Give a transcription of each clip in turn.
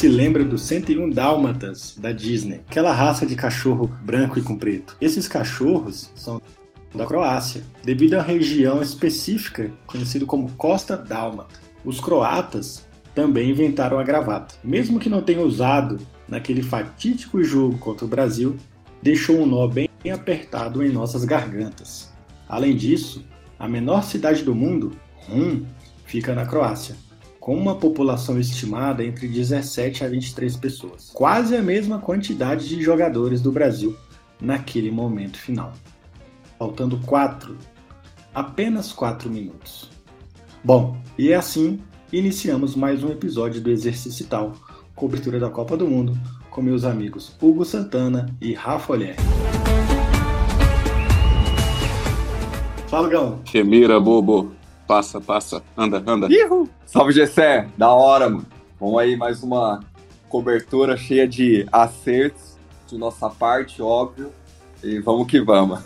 se lembra dos 101 Dálmatas da Disney? Aquela raça de cachorro branco e com preto. Esses cachorros são da Croácia, devido à região específica conhecida como Costa Dálmata. Os croatas também inventaram a gravata. Mesmo que não tenha usado naquele fatídico jogo contra o Brasil, deixou um nó bem apertado em nossas gargantas. Além disso, a menor cidade do mundo, Rum, fica na Croácia, com uma população estimada entre 17 a 23 pessoas, quase a mesma quantidade de jogadores do Brasil naquele momento final. Faltando 4, apenas 4 minutos. Bom, e assim iniciamos mais um episódio do Exercício cobertura da Copa do Mundo, com meus amigos Hugo Santana e Rafa Olher. Fala, Gão. Chemira, bobo. Passa, passa. Anda, anda. Ihu. Salve, Gessé. Da hora, mano. Vamos aí, mais uma cobertura cheia de acertos de nossa parte, óbvio. E vamos que vamos.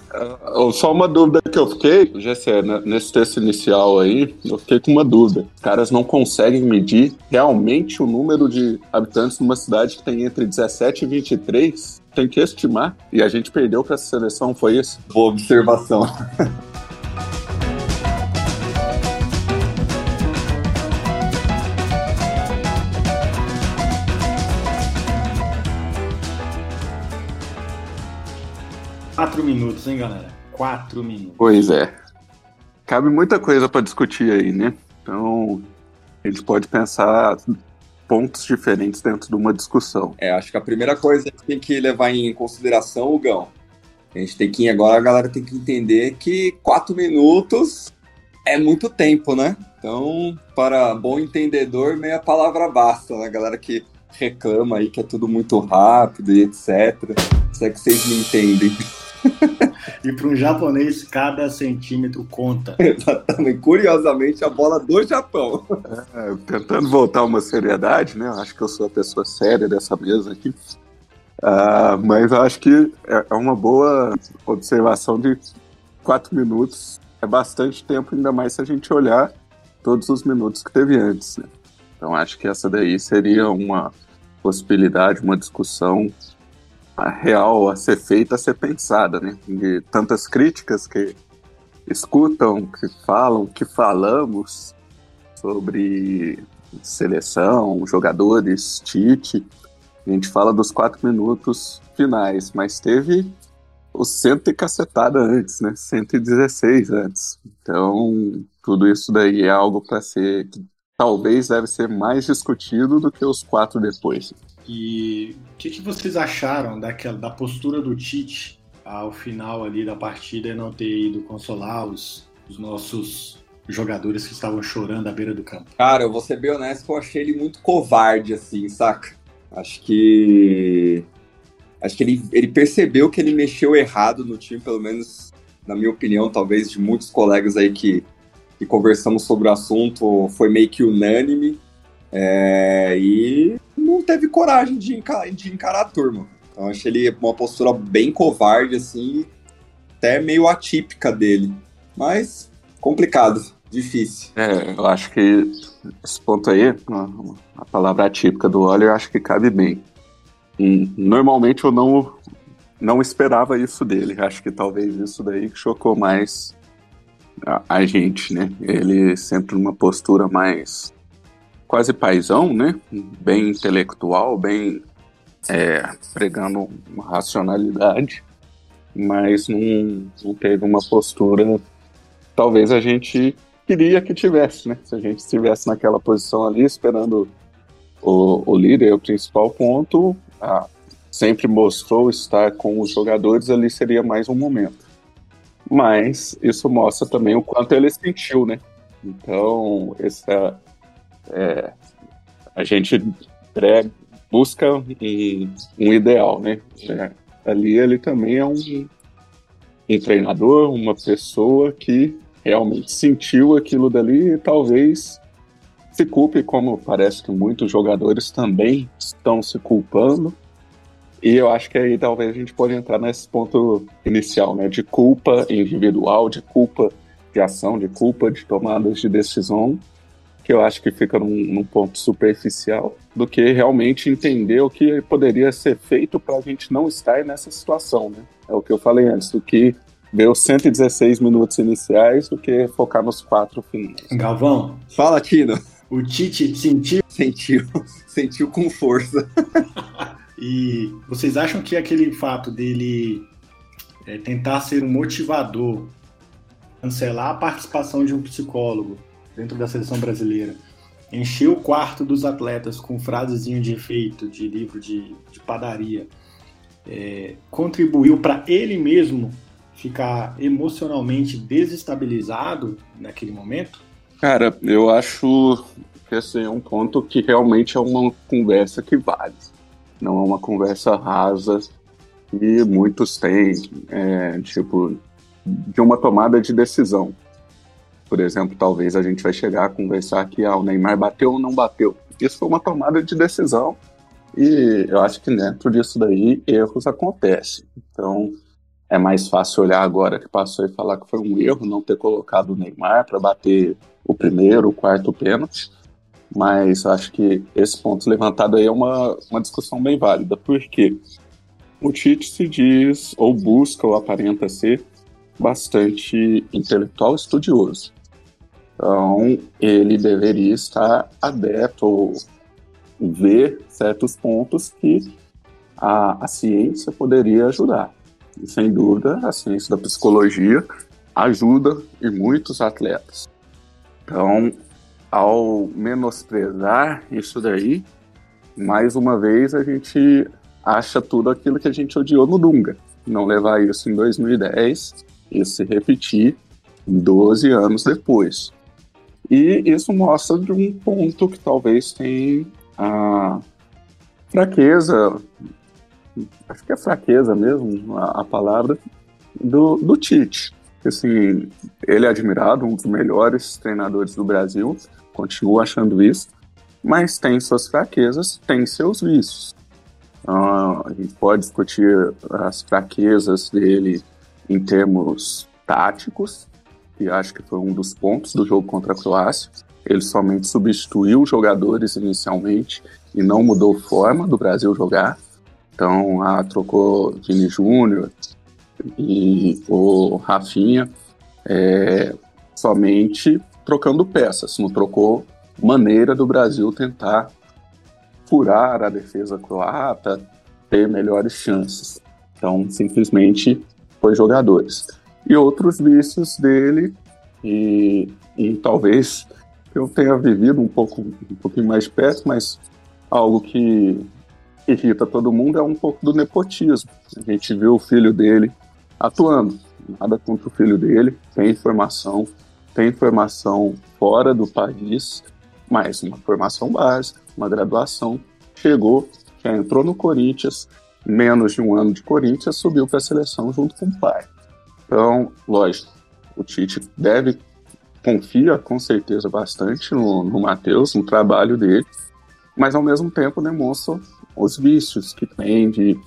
Uh, só uma dúvida que eu fiquei, GC, né, nesse texto inicial aí, eu fiquei com uma dúvida. Os caras não conseguem medir realmente o número de habitantes numa cidade que tem entre 17 e 23? Tem que estimar. E a gente perdeu para essa seleção, foi isso? Boa observação. minutos, hein, galera? Quatro minutos. Pois é. Cabe muita coisa para discutir aí, né? Então, a gente pode pensar pontos diferentes dentro de uma discussão. É, acho que a primeira coisa que tem que levar em consideração, o Gão, a gente tem que, agora a galera tem que entender que quatro minutos é muito tempo, né? Então, para bom entendedor, meia palavra basta, né? A galera que reclama aí que é tudo muito rápido e etc. Se é que vocês me entendem. e para um japonês, cada centímetro conta. Exatamente. Curiosamente, a bola do Japão. É, tentando voltar a uma seriedade, né? Acho que eu sou a pessoa séria dessa mesa aqui. Uh, mas acho que é, é uma boa observação de quatro minutos. É bastante tempo, ainda mais se a gente olhar todos os minutos que teve antes. Né? Então acho que essa daí seria uma possibilidade, uma discussão real a ser feita, a ser pensada, né? De tantas críticas que escutam, que falam, que falamos sobre seleção, jogadores, Tite. A gente fala dos quatro minutos finais, mas teve o cento e cacetada antes, né? 116 antes. Então, tudo isso daí é algo para ser talvez deve ser mais discutido do que os quatro depois. E o que, que, vocês acharam daquela, da postura do Tite ao final ali da partida e não ter ido consolar os, os nossos jogadores que estavam chorando à beira do campo? Cara, eu vou ser bem honesto, eu achei ele muito covarde, assim, saca? Acho que. Acho que ele, ele percebeu que ele mexeu errado no time, pelo menos na minha opinião, talvez de muitos colegas aí que, conversamos sobre o assunto, foi meio que unânime. É, e não teve coragem de, encar de encarar a turma. Então achei ele uma postura bem covarde, assim, até meio atípica dele. Mas complicado, difícil. É, eu acho que esse ponto aí, a palavra atípica do Oliver, acho que cabe bem. Normalmente eu não, não esperava isso dele. Acho que talvez isso daí chocou mais a, a gente, né? Ele sempre numa postura mais quase paisão, né? Bem intelectual, bem é, pregando uma racionalidade, mas não, não teve uma postura. Talvez a gente queria que tivesse, né? Se a gente estivesse naquela posição ali, esperando o, o líder, o principal ponto, a, sempre mostrou estar com os jogadores, ali seria mais um momento. Mas isso mostra também o quanto ele sentiu, né? Então, essa, é, a gente busca um, um, ideal, né? É, ali ele também é um, um treinador, uma pessoa que realmente sentiu aquilo dali e talvez se culpe, como parece que muitos jogadores também estão se culpando. E eu acho que aí talvez a gente pode entrar nesse ponto inicial, né? De culpa individual, de culpa de ação, de culpa de tomadas de decisão que eu acho que fica num, num ponto superficial, do que realmente entender o que poderia ser feito para a gente não estar nessa situação, né? É o que eu falei antes, do que ver os 116 minutos iniciais do que focar nos quatro finais. Galvão, Fala, Tino. o Tite sentiu Sentiu, sentiu com força. e vocês acham que aquele fato dele é, tentar ser um motivador, cancelar a participação de um psicólogo dentro da seleção brasileira, encher o quarto dos atletas com frasezinho de efeito de livro de, de padaria, é, contribuiu para ele mesmo ficar emocionalmente desestabilizado naquele momento? Cara, eu acho que esse é um ponto que realmente é uma conversa que vale. Não é uma conversa rasa que muitos têm, é, tipo, de uma tomada de decisão. Por exemplo, talvez a gente vai chegar a conversar que ah, o Neymar bateu ou não bateu. Isso foi uma tomada de decisão e eu acho que dentro disso daí erros acontecem. Então é mais fácil olhar agora que passou e falar que foi um erro não ter colocado o Neymar para bater o primeiro, o quarto pênalti. Mas acho que esse ponto levantado aí é uma, uma discussão bem válida. porque O Tite se diz, ou busca, ou aparenta ser bastante intelectual estudioso. Então, ele deveria estar aberto ou ver certos pontos que a, a ciência poderia ajudar. E, sem dúvida, a ciência da psicologia ajuda e muitos atletas. Então, ao menosprezar isso daí, mais uma vez a gente acha tudo aquilo que a gente odiou no Dunga. Não levar isso em 2010 e se repetir 12 anos depois. E isso mostra de um ponto que talvez tem a fraqueza, acho que é fraqueza mesmo a, a palavra, do, do Tite. Assim, ele é admirado, um dos melhores treinadores do Brasil, continuo achando isso, mas tem suas fraquezas, tem seus vícios. Uh, a gente pode discutir as fraquezas dele em termos táticos, que acho que foi um dos pontos do jogo contra a Croácia. Ele somente substituiu jogadores inicialmente e não mudou forma do Brasil jogar. Então, ah, trocou Vini Júnior e o Rafinha é, somente trocando peças, não trocou maneira do Brasil tentar furar a defesa croata, ter melhores chances. Então, simplesmente foi jogadores. E outros vícios dele, e, e talvez eu tenha vivido um pouco um pouquinho mais perto, mas algo que irrita todo mundo é um pouco do nepotismo. A gente viu o filho dele atuando, nada contra o filho dele, tem informação, tem formação fora do país, mas uma formação básica, uma graduação, chegou, já entrou no Corinthians, menos de um ano de Corinthians, subiu para a seleção junto com o pai. Então, lógico, o Tite deve, confia com certeza bastante no, no Matheus, no trabalho dele, mas ao mesmo tempo demonstra os vícios que tem de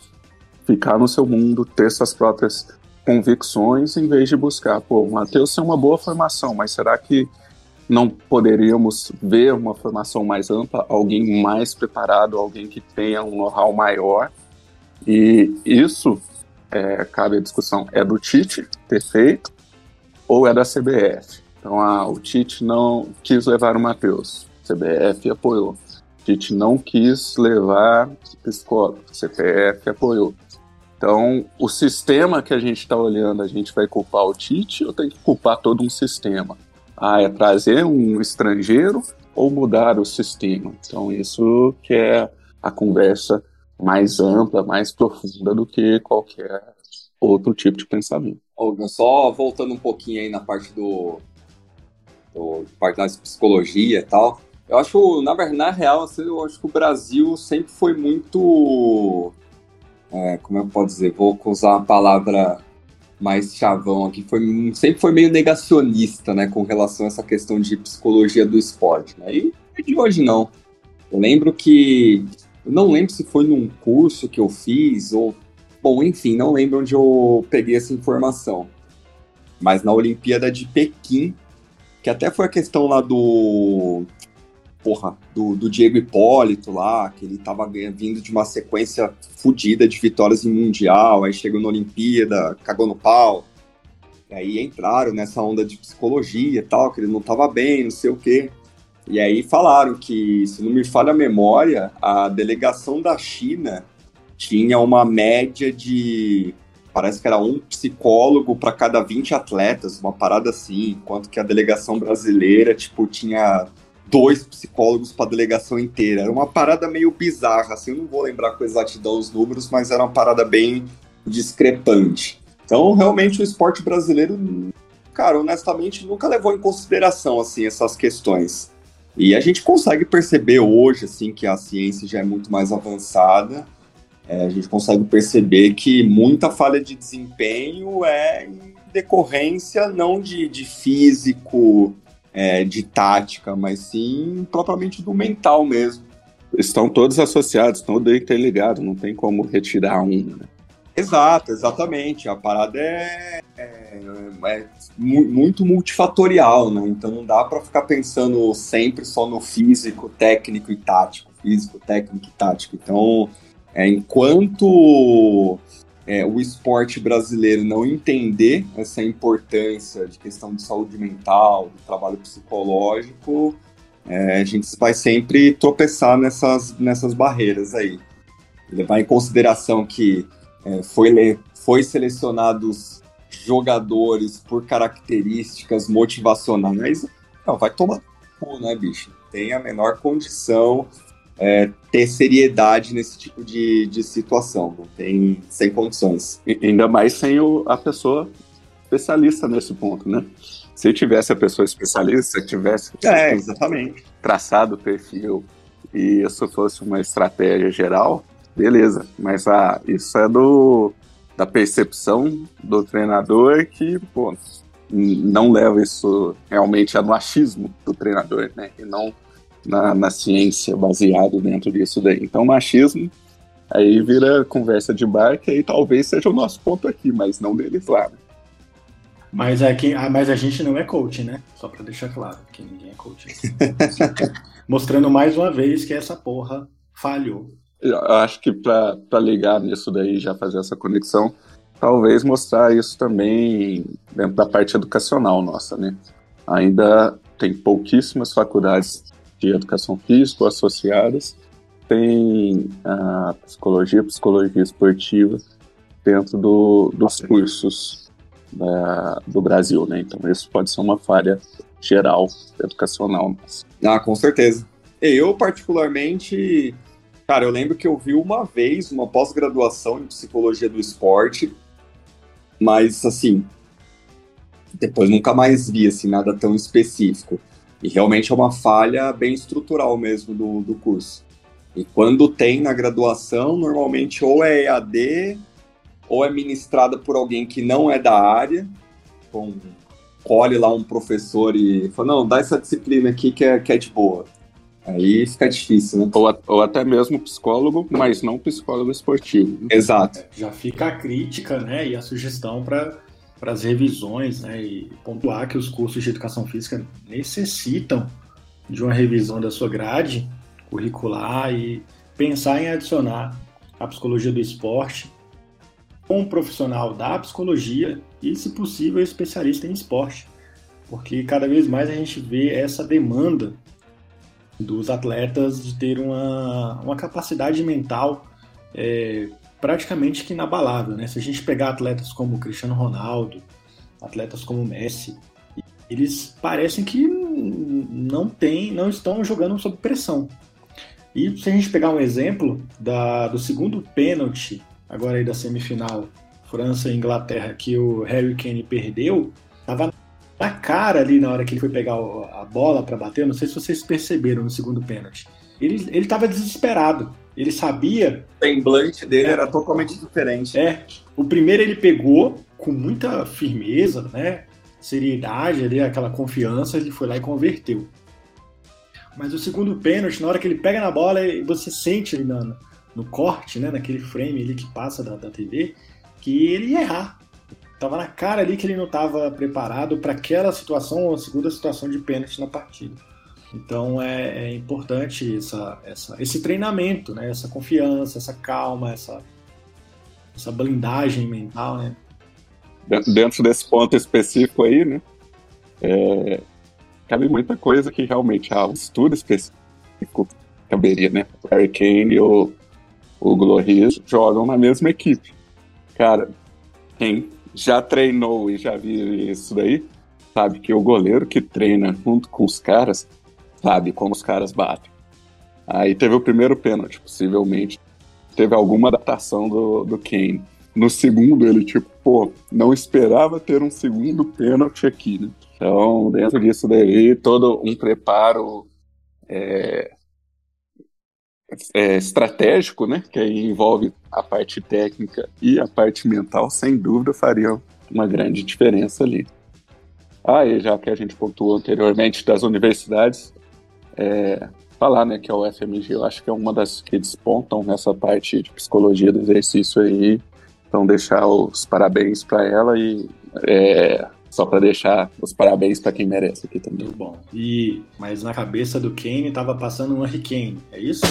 ficar no seu mundo, ter suas próprias convicções em vez de buscar, pô, o Matheus tem uma boa formação, mas será que não poderíamos ver uma formação mais ampla, alguém mais preparado, alguém que tenha um know-how maior? E isso, é, cabe a discussão, é do Tite ter feito ou é da CBF? Então, ah, o Tite não quis levar o Matheus, CBF apoiou. Tite não quis levar psicólogo, CPF apoiou. Então, o sistema que a gente está olhando, a gente vai culpar o Tite ou tem que culpar todo um sistema? Ah, é trazer um estrangeiro ou mudar o sistema? Então, isso que é a conversa mais ampla, mais profunda do que qualquer outro tipo de pensamento. Olga, só voltando um pouquinho aí na parte do, do parte da psicologia e tal, eu acho, na verdade, na real, assim, eu acho que o Brasil sempre foi muito é, como eu posso dizer, vou usar uma palavra mais chavão aqui, foi, sempre foi meio negacionista, né, com relação a essa questão de psicologia do esporte, né, e de hoje não. Eu lembro que, eu não lembro se foi num curso que eu fiz, ou, bom, enfim, não lembro onde eu peguei essa informação, mas na Olimpíada de Pequim, que até foi a questão lá do porra, do, do Diego Hipólito lá, que ele tava vindo de uma sequência fodida de vitórias em Mundial, aí chegou na Olimpíada, cagou no pau. E aí entraram nessa onda de psicologia e tal, que ele não tava bem, não sei o quê. E aí falaram que, se não me falha a memória, a delegação da China tinha uma média de. Parece que era um psicólogo para cada 20 atletas, uma parada assim, enquanto que a delegação brasileira, tipo, tinha dois psicólogos para a delegação inteira. Era uma parada meio bizarra, assim, eu não vou lembrar com exatidão os números, mas era uma parada bem discrepante. Então, realmente, o esporte brasileiro, cara, honestamente, nunca levou em consideração, assim, essas questões. E a gente consegue perceber hoje, assim, que a ciência já é muito mais avançada, é, a gente consegue perceber que muita falha de desempenho é em decorrência não de, de físico, é, de tática, mas sim propriamente do mental mesmo. Estão todos associados, todos interligados, não tem como retirar um. Né? Exato, exatamente. A parada é, é, é, muito multifatorial, né? Então não dá para ficar pensando sempre só no físico, técnico e tático. Físico, técnico e tático. Então, é, enquanto é, o esporte brasileiro não entender essa importância de questão de saúde mental, do trabalho psicológico, é, a gente vai sempre tropeçar nessas, nessas barreiras aí. Levar em consideração que é, foi, foi selecionados jogadores por características motivacionais, não, vai tomar né, bicho? Tem a menor condição é, ter seriedade nesse tipo de, de situação. Não tem sem condições. E, ainda mais sem o, a pessoa especialista nesse ponto, né? Se tivesse a pessoa especialista, tivesse é, exatamente. traçado o perfil e isso fosse uma estratégia geral, beleza. Mas ah, isso é do da percepção do treinador que, pô, não leva isso realmente no achismo do treinador, né? E não na, na ciência baseado dentro disso daí. Então, machismo aí vira conversa de bar, que aí talvez seja o nosso ponto aqui, mas não deles lá. Né? Mas, é que, ah, mas a gente não é coach, né? Só pra deixar claro que ninguém é coach. Mostrando mais uma vez que essa porra falhou. Eu acho que para ligar nisso daí, já fazer essa conexão, talvez mostrar isso também dentro da parte educacional nossa, né? Ainda tem pouquíssimas faculdades de educação física associadas, tem a psicologia, psicologia esportiva dentro do, dos cursos da, do Brasil, né? Então isso pode ser uma falha geral educacional. Ah, com certeza. Eu, particularmente, cara, eu lembro que eu vi uma vez uma pós-graduação em psicologia do esporte, mas assim, depois nunca mais vi assim, nada tão específico. E realmente é uma falha bem estrutural mesmo do, do curso. E quando tem na graduação, normalmente ou é EAD ou é ministrada por alguém que não é da área, com, colhe lá um professor e fala, não, dá essa disciplina aqui que é, que é de boa. Aí fica difícil, né? Ou, ou até mesmo psicólogo, mas não psicólogo esportivo. Exato. Já fica a crítica, né, e a sugestão para para as revisões, né, e pontuar que os cursos de educação física necessitam de uma revisão da sua grade curricular e pensar em adicionar a psicologia do esporte com um profissional da psicologia e, se possível, especialista em esporte, porque cada vez mais a gente vê essa demanda dos atletas de ter uma, uma capacidade mental é, praticamente que inabalável, né? Se a gente pegar atletas como Cristiano Ronaldo, atletas como Messi, eles parecem que não tem, não estão jogando sob pressão. E se a gente pegar um exemplo da, do segundo pênalti, agora aí da semifinal, França e Inglaterra, que o Harry Kane perdeu, tava na cara ali na hora que ele foi pegar a bola para bater, não sei se vocês perceberam no segundo pênalti. Ele, ele tava desesperado. Ele sabia. O semblante dele é, era totalmente diferente. É. O primeiro ele pegou com muita firmeza, né? Seriedade ali, aquela confiança, ele foi lá e converteu. Mas o segundo pênalti, na hora que ele pega na bola, você sente ali no, no corte, né? Naquele frame ali que passa da, da TV, que ele ia errar. Tava na cara ali que ele não estava preparado para aquela situação ou a segunda situação de pênalti na partida. Então é, é importante essa, essa, esse treinamento, né? essa confiança, essa calma, essa, essa blindagem mental. Né? Dentro desse ponto específico aí, né? É, cabe muita coisa que realmente há ah, um estudo específico caberia, né? O Harry Kane e o, o jogam na mesma equipe. Cara, quem já treinou e já viu isso daí, sabe que o goleiro que treina junto com os caras sabe como os caras batem. Aí teve o primeiro pênalti, possivelmente. Teve alguma adaptação do, do Kane. No segundo, ele, tipo, pô, não esperava ter um segundo pênalti aqui, né? Então, dentro disso daí, todo um preparo é, é, estratégico, né? Que aí envolve a parte técnica e a parte mental, sem dúvida, fariam uma grande diferença ali. Ah, e já que a gente pontuou anteriormente das universidades, é, falar né, que a UFMG eu acho que é uma das que despontam nessa parte de psicologia do exercício aí. Então, deixar os parabéns para ela e é, só para deixar os parabéns para quem merece aqui também. Muito bom. E, mas na cabeça do Kane tava passando um Hurricane, é isso?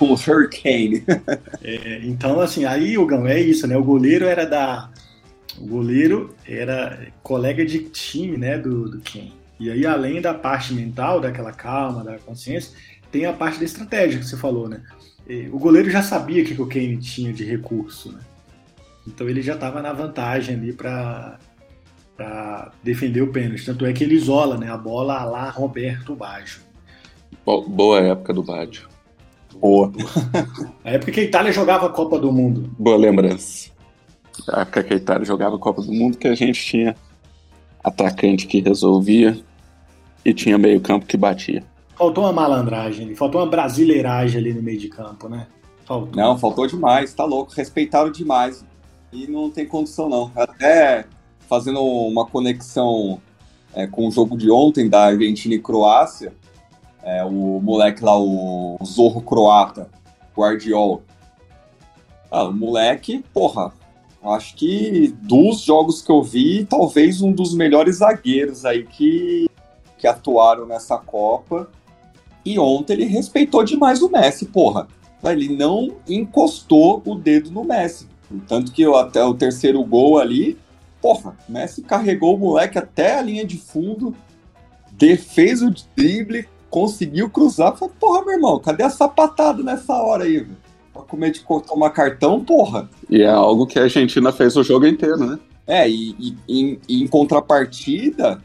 O Hurricane. é, então, assim, aí o Gão é isso, né? O goleiro era da. O goleiro era colega de time, né, do, do Kane. E aí, além da parte mental, daquela calma, da consciência, tem a parte da estratégia que você falou, né? O goleiro já sabia o que o Kane tinha de recurso, né? Então ele já estava na vantagem ali para defender o pênalti. Tanto é que ele isola né, a bola lá Roberto Baggio. Boa época do Baggio. Boa. a época que a Itália jogava a Copa do Mundo. Boa lembrança. A época que a Itália jogava a Copa do Mundo que a gente tinha atacante que resolvia e tinha meio campo que batia. Faltou uma malandragem, faltou uma brasileiragem ali no meio de campo, né? Faltou. Não, faltou demais, tá louco, respeitaram demais e não tem condição não. Até fazendo uma conexão é, com o jogo de ontem da Argentina e Croácia, é, o moleque lá, o Zorro Croata, Guardiol. Ah, o moleque, porra, acho que dos jogos que eu vi, talvez um dos melhores zagueiros aí que, que atuaram nessa Copa. E ontem ele respeitou demais o Messi, porra. Ele não encostou o dedo no Messi. Tanto que até o terceiro gol ali, porra, Messi carregou o moleque até a linha de fundo, defez o drible, conseguiu cruzar. Falei, porra, meu irmão, cadê a sapatada nessa hora aí, velho? Pra comer de tomar cartão, porra. E é algo que a Argentina fez o jogo inteiro, né? É, e, e, em contrapartida,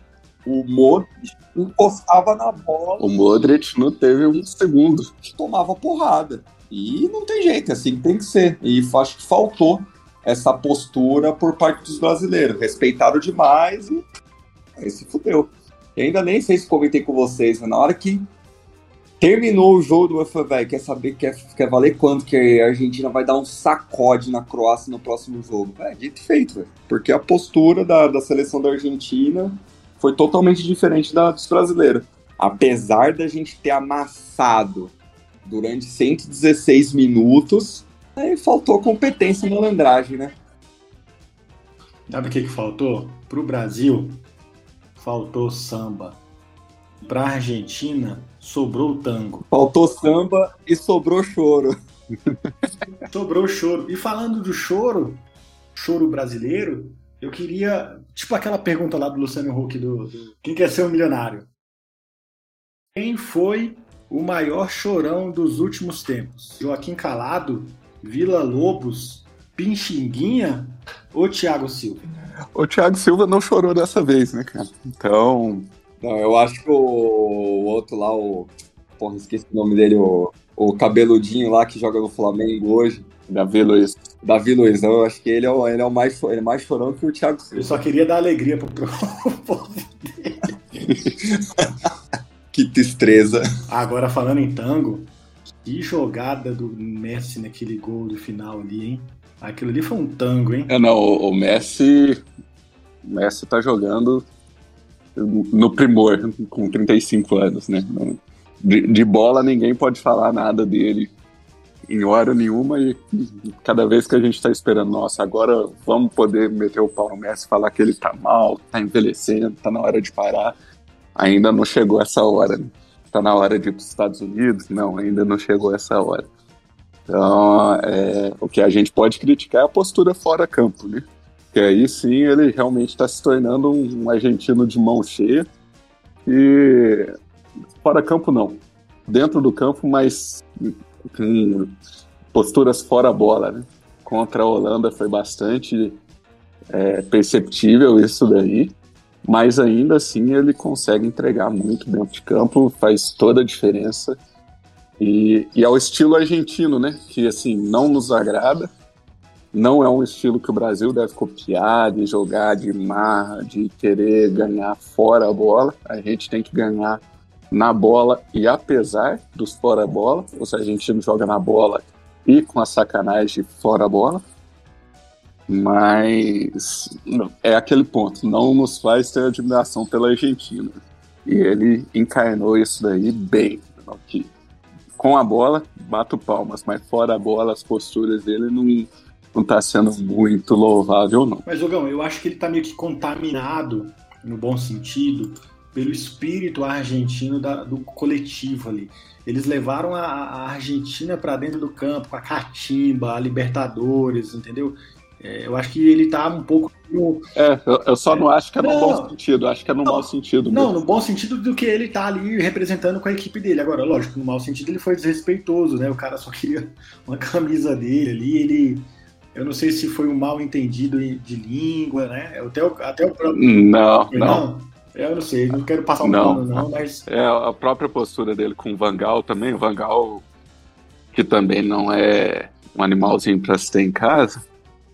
o Modric encostava na bola. O Modric não teve um segundo. Tomava porrada. E não tem jeito, é assim tem que ser. E acho que faltou essa postura por parte dos brasileiros. Respeitaram demais e aí se fudeu. E ainda nem sei se comentei com vocês, mas na hora que terminou o jogo do UEFA, velho, quer saber, quer, quer valer quanto que a Argentina vai dar um sacode na Croácia no próximo jogo? É, dito feito, velho. Porque a postura da, da seleção da Argentina foi totalmente diferente da dos brasileiros. Apesar da gente ter amassado durante 116 minutos. Aí faltou competência e malandragem, né? Sabe o que, que faltou? Pro Brasil, faltou samba. Pra Argentina, sobrou tango. Faltou samba e sobrou choro. sobrou choro. E falando do choro, choro brasileiro, eu queria. Tipo aquela pergunta lá do Luciano Huck do, do Quem quer ser um milionário? Quem foi o maior chorão dos últimos tempos? Joaquim Calado, Vila Lobos, Pinchinguinha ou Thiago Silva? O Thiago Silva não chorou dessa vez, né, cara? Então. Não, eu acho que o, o outro lá, o. Porra, esqueci o nome dele, o, o cabeludinho lá que joga no Flamengo hoje. Davi Luiz. Davi Luiz, eu acho que ele é o, ele é o mais, ele é mais chorão que o Thiago Silva. Eu só queria dar alegria pro povo dele. Que tristeza. Agora, falando em tango, que jogada do Messi naquele gol do final ali, hein? Aquilo ali foi um tango, hein? É, não, o, Messi. O Messi tá jogando no primor, com 35 anos, né? De, de bola ninguém pode falar nada dele em hora nenhuma e cada vez que a gente está esperando, nossa, agora vamos poder meter o pau no Messi falar que ele tá mal, tá envelhecendo, tá na hora de parar. Ainda não chegou essa hora. Né? Tá na hora de ir para os Estados Unidos? Não, ainda não chegou essa hora. Então, é, o que a gente pode criticar é a postura fora campo, né? Que aí sim ele realmente está se tornando um argentino de mão cheia. E fora campo não. Dentro do campo, mas com posturas fora bola, né? Contra a Holanda foi bastante é, perceptível isso daí. Mas ainda assim ele consegue entregar muito dentro de campo, faz toda a diferença. E, e é o estilo argentino, né? Que assim não nos agrada, não é um estilo que o Brasil deve copiar, de jogar de marra, de querer ganhar fora a bola. A gente tem que ganhar na bola e apesar dos fora a bola, os argentinos jogam na bola e com a sacanagem fora a bola. Mas é aquele ponto, não nos faz ter admiração pela Argentina. E ele encarnou isso daí bem. Que com a bola, bato palmas, mas fora a bola, as posturas dele não não tá sendo muito louvável, não. Mas, Ogão, eu acho que ele tá meio que contaminado, no bom sentido, pelo espírito argentino da, do coletivo ali. Eles levaram a, a Argentina para dentro do campo, com a catimba, a Libertadores, entendeu? É, eu acho que ele tá um pouco. É, eu, eu só é, não acho que é no não, bom sentido, acho que é no não, mau sentido. Mesmo. Não, no bom sentido do que ele tá ali representando com a equipe dele. Agora, lógico, no mau sentido ele foi desrespeitoso, né? O cara só queria uma camisa dele ali, ele eu não sei se foi um mal entendido de língua, né? Até o, até o próprio. Não, não. não. Eu não sei, não quero passar um não, pano, não, mas. É a própria postura dele com o Vangal também. O Vangal, que também não é um animalzinho para se ter em casa,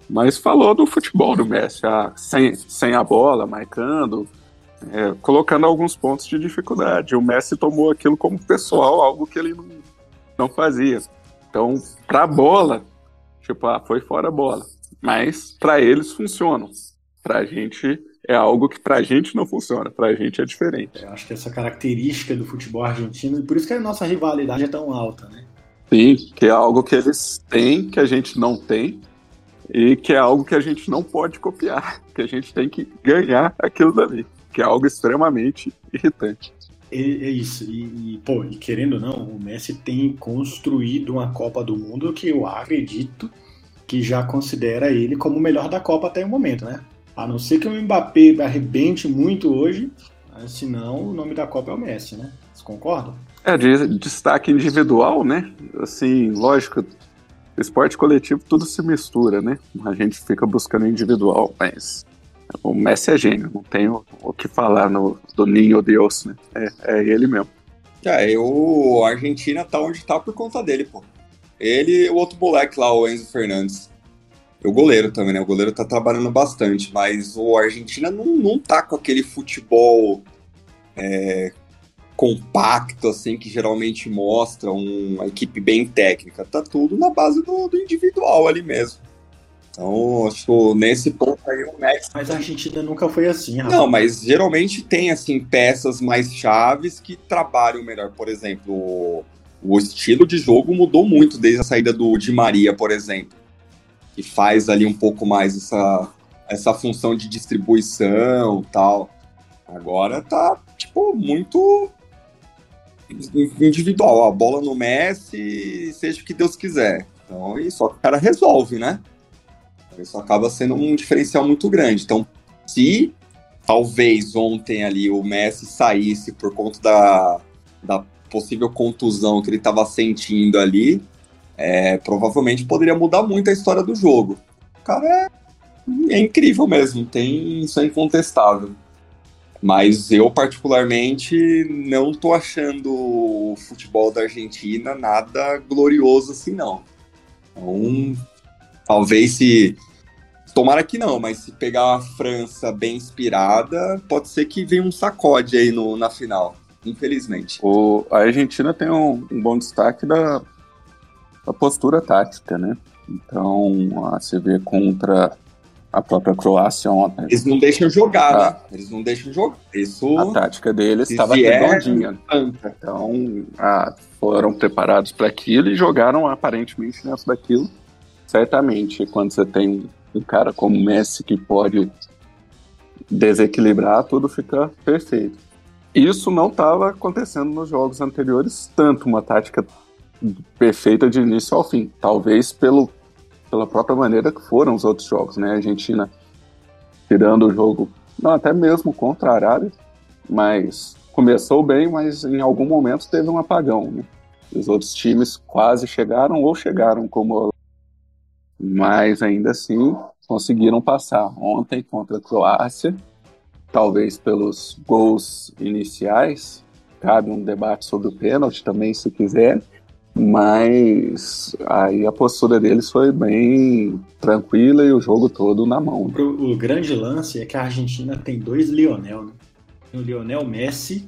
mas falou do futebol do Messi, ah, sem, sem a bola, marcando, é, colocando alguns pontos de dificuldade. O Messi tomou aquilo como pessoal, algo que ele não, não fazia. Então, para a bola, Tipo, ah, foi fora a bola. Mas para eles funcionam. Pra gente é algo que pra gente não funciona, pra gente é diferente. Eu acho que essa característica do futebol argentino, e por isso que a nossa rivalidade é tão alta, né? Sim, que é algo que eles têm, que a gente não tem, e que é algo que a gente não pode copiar, que a gente tem que ganhar aquilo dali, que é algo extremamente irritante. É, é isso, e, e, pô, e querendo ou não, o Messi tem construído uma Copa do Mundo que eu acredito que já considera ele como o melhor da Copa até o momento, né? A não ser que o Mbappé arrebente muito hoje, senão o nome da Copa é o Messi, né? Vocês concordam? É, de destaque individual, né? Assim, lógico, esporte coletivo tudo se mistura, né? A gente fica buscando individual, mas o Messi é gênio, não tenho o que falar no, do Ninho Deus, né? É, é ele mesmo. É, eu, a Argentina tá onde tá por conta dele, pô. Ele e o outro moleque lá, o Enzo Fernandes. O goleiro também, né? O goleiro tá trabalhando bastante, mas o Argentina não, não tá com aquele futebol é, compacto, assim, que geralmente mostra uma equipe bem técnica. Tá tudo na base do, do individual ali mesmo. Então, acho que nesse ponto aí o Messi. Mas a Argentina nunca foi assim, Rafa. Não, mas geralmente tem, assim, peças mais chaves que trabalham melhor. Por exemplo, o, o estilo de jogo mudou muito desde a saída do Di Maria, por exemplo. Que faz ali um pouco mais essa, essa função de distribuição tal. Agora tá, tipo, muito individual. A bola no Messi, seja o que Deus quiser. Então, e só que o cara resolve, né? Isso acaba sendo um diferencial muito grande. Então, se talvez ontem ali o Messi saísse por conta da, da possível contusão que ele estava sentindo ali, é, provavelmente poderia mudar muito a história do jogo. O cara é, é incrível mesmo, tem isso é incontestável. Mas eu, particularmente, não tô achando o futebol da Argentina nada glorioso assim, não. Então, Talvez se. Tomara que não, mas se pegar a França bem inspirada, pode ser que venha um sacode aí no, na final, infelizmente. O, a Argentina tem um, um bom destaque da, da postura tática, né? Então, a, você vê contra a própria Croácia ontem. Eles não deixam jogar, ah. né? Eles não deixam jogar. Isso... A tática deles estava redondinha. Então, ah, foram preparados para aquilo e jogaram aparentemente nessa daquilo. Certamente, quando você tem um cara como Messi que pode desequilibrar, tudo fica perfeito. Isso não estava acontecendo nos jogos anteriores, tanto uma tática perfeita de início ao fim. Talvez pelo, pela própria maneira que foram os outros jogos, né? A Argentina tirando o jogo, não, até mesmo contra a Arábia, mas começou bem, mas em algum momento teve um apagão. Né? Os outros times quase chegaram ou chegaram como mas ainda assim conseguiram passar. Ontem contra a Croácia, talvez pelos gols iniciais, cabe um debate sobre o pênalti também, se quiser, mas aí a postura deles foi bem tranquila e o jogo todo na mão. O, grande lance é que a Argentina tem dois Lionel, né? Tem o Lionel Messi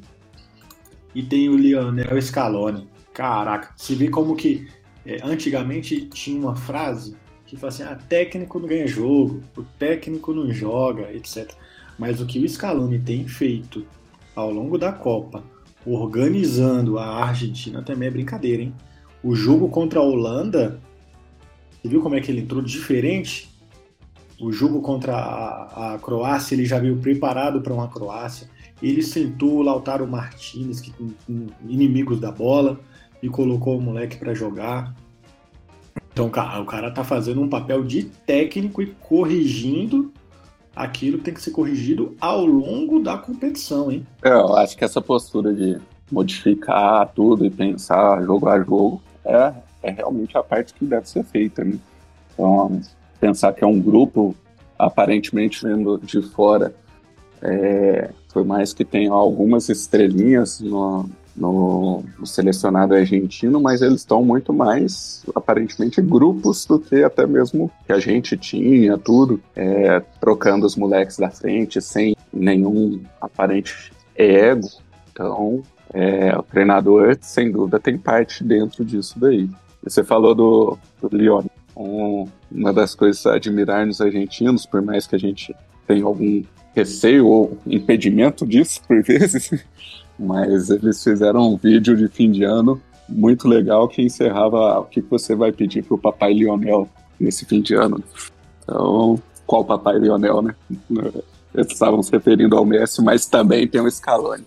e tem o Lionel Scaloni. Caraca, se vê como que é, antigamente tinha uma frase que fala assim: ah, técnico não ganha jogo, o técnico não joga, etc. Mas o que o Scaloni tem feito ao longo da Copa, organizando a Argentina também é brincadeira, hein? O jogo contra a Holanda, você viu como é que ele entrou diferente? O jogo contra a, a Croácia, ele já veio preparado para uma Croácia. Ele sentou o Lautaro Martinez, que inimigos da bola, e colocou o moleque para jogar. Então, o cara tá fazendo um papel de técnico e corrigindo aquilo que tem que ser corrigido ao longo da competição, hein? É, eu acho que essa postura de modificar tudo e pensar jogo a jogo é, é realmente a parte que deve ser feita, né? Então, pensar que é um grupo, aparentemente vendo de fora, é, por mais que tenha algumas estrelinhas no, no, no, selecionado argentino, mas eles estão muito mais, aparentemente, grupos do que até mesmo que a gente tinha, tudo, é, trocando os moleques da frente, sem nenhum aparente ego. Então, é, o treinador, sem dúvida, tem parte dentro disso daí. Você falou do, do Leon. Um, uma das coisas a admirar nos argentinos, por mais que a gente tenha algum receio ou impedimento disso por vezes, mas eles fizeram um vídeo de fim de ano muito legal que encerrava o que você vai pedir para o papai Lionel nesse fim de ano. Então, qual papai Lionel, né? Eles estavam se referindo ao Messi, mas também tem o Scaloni.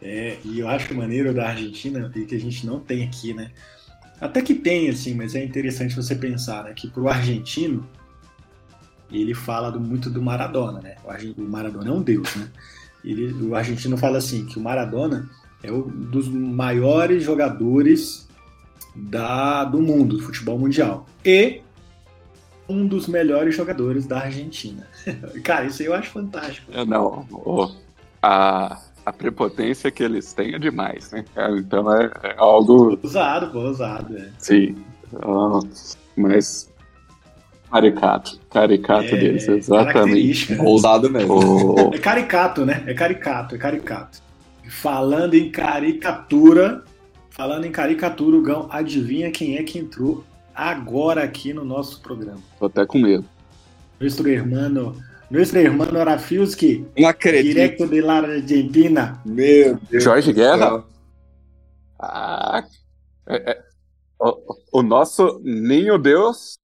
É, e eu acho maneiro da Argentina e que a gente não tem aqui, né? Até que tem, assim, mas é interessante você pensar né, que pro argentino ele fala do, muito do Maradona, né? O, o Maradona é um deus, né? Ele, o argentino fala assim que o Maradona é um dos maiores jogadores da, do mundo, do futebol mundial. E um dos melhores jogadores da Argentina. Cara, isso aí eu acho fantástico. É, não, oh, a, a prepotência que eles têm é demais, né? Então é, é algo. Usado, pô, usado, é. Sim. Uh, mas Caricato. Caricato é, deles, exatamente. Ousado mesmo. O... É caricato, né? É caricato, é caricato. Falando em caricatura, falando em caricatura, o Gão, adivinha quem é que entrou agora aqui no nosso programa? Tô até com medo. Nosso hermano, nosso hermano Arafiuski. Não acredito. Direto de la Argentina. Meu Deus. Jorge Guerra? Ah, é, é, o, o nosso Ninho Deus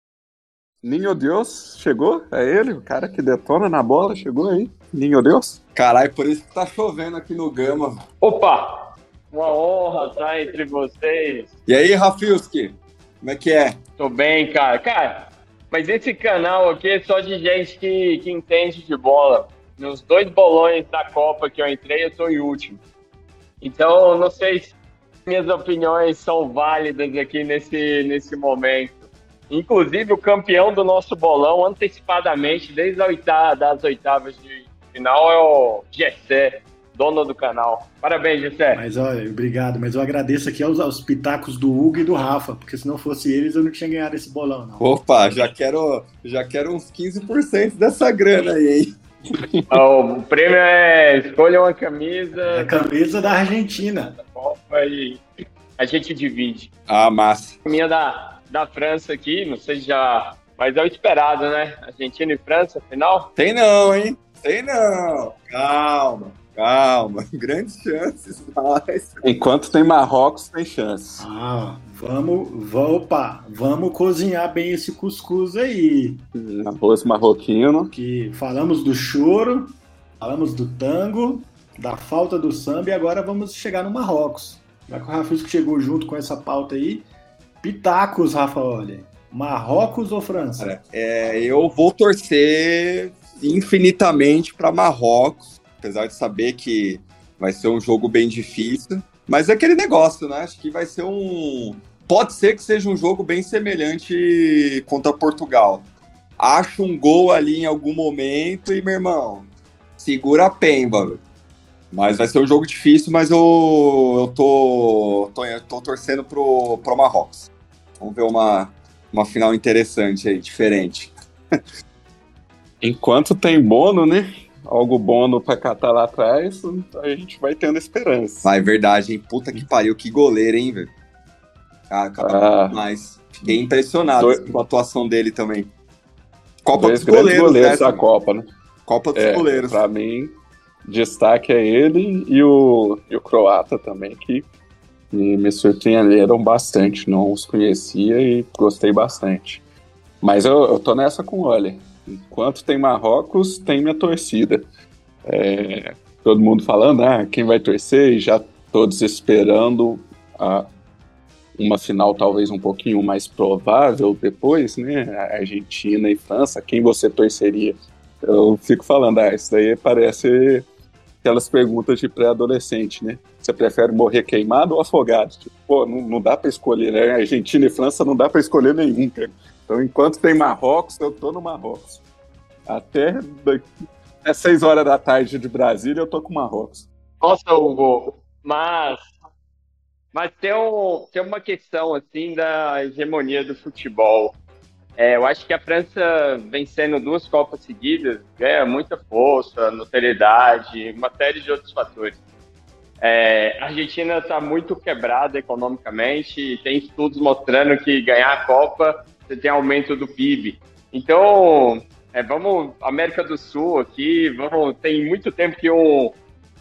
Ninho Deus chegou? É ele, o cara que detona na bola, chegou aí. Ninho Deus? Caralho, por isso que tá chovendo aqui no Gama. Opa! Uma honra estar entre vocês. E aí, Rafilski? Como é que é? Tô bem, cara. Cara, mas esse canal aqui é só de gente que, que entende de bola. Nos dois bolões da Copa que eu entrei, eu tô em último. Então, não sei se minhas opiniões são válidas aqui nesse, nesse momento. Inclusive, o campeão do nosso bolão, antecipadamente, desde a oitava, das oitavas de final, é o Gessé, dono do canal. Parabéns, Gessé. Mas olha, obrigado. Mas eu agradeço aqui aos, aos pitacos do Hugo e do Rafa, porque se não fosse eles, eu não tinha ganhado esse bolão, não. Opa, já quero, já quero uns 15% dessa grana aí, hein? o prêmio é escolha uma camisa. É a camisa da Argentina. Da Copa e a gente divide. Ah, massa. A minha da, da França aqui, não sei se já Mas é o esperado, né? Argentina e França, final? Tem não, hein? Tem não. Calma, calma. Grandes chances, mas. Enquanto tem Marrocos, tem chance. Ah, vamos, vamos, opa, vamos cozinhar bem esse cuscuz aí. Arroz marroquino. Que falamos do choro, falamos do tango, da falta do samba e agora vamos chegar no Marrocos. Já que o Rafisco chegou junto com essa pauta aí, pitacos, Rafa, olha. Marrocos ou França? Cara, é, eu vou torcer infinitamente para Marrocos, apesar de saber que vai ser um jogo bem difícil. Mas é aquele negócio, né? Acho que vai ser um. Pode ser que seja um jogo bem semelhante contra Portugal. Acho um gol ali em algum momento e, meu irmão, segura a pemba. Mas vai ser um jogo difícil, mas eu, eu tô, tô, tô torcendo pro, pro Marrocos. Vamos ver uma, uma final interessante aí, diferente. Enquanto tem bono, né? Algo bono pra catar lá atrás, a gente vai tendo esperança. Ah, é verdade, hein? Puta que pariu, que goleiro, hein, velho? Ah, cada ah, mais. Fiquei impressionado dois, com a atuação dele também. Copa dos goleiros, goleiros né, da Copa, né? Copa dos é, goleiros. Pra mim, destaque é ele e o, e o croata também, que me, me surpreenderam bastante. Não os conhecia e gostei bastante. Mas eu, eu tô nessa com o Oli. Enquanto tem Marrocos, tem minha torcida. É, todo mundo falando, ah, quem vai torcer, e já todos esperando a, uma final talvez um pouquinho mais provável depois, né? Argentina e França, quem você torceria? Eu fico falando, ah, isso daí parece aquelas perguntas de pré-adolescente, né? Você prefere morrer queimado ou afogado? Tipo, pô, não, não dá para escolher, né? Argentina e França não dá para escolher nenhum, cara. Então, enquanto tem Marrocos, eu tô no Marrocos. Até, até 6 horas da tarde de Brasília, eu tô com Marrocos. Nossa, Hugo, mas, mas tem, um, tem uma questão, assim, da hegemonia do futebol. É, eu acho que a França vencendo duas Copas seguidas ganha muita força, notoriedade, uma série de outros fatores. É, a Argentina está muito quebrada economicamente, tem estudos mostrando que ganhar a Copa você tem aumento do PIB. Então, é, vamos, América do Sul aqui, vamos, tem muito tempo que um,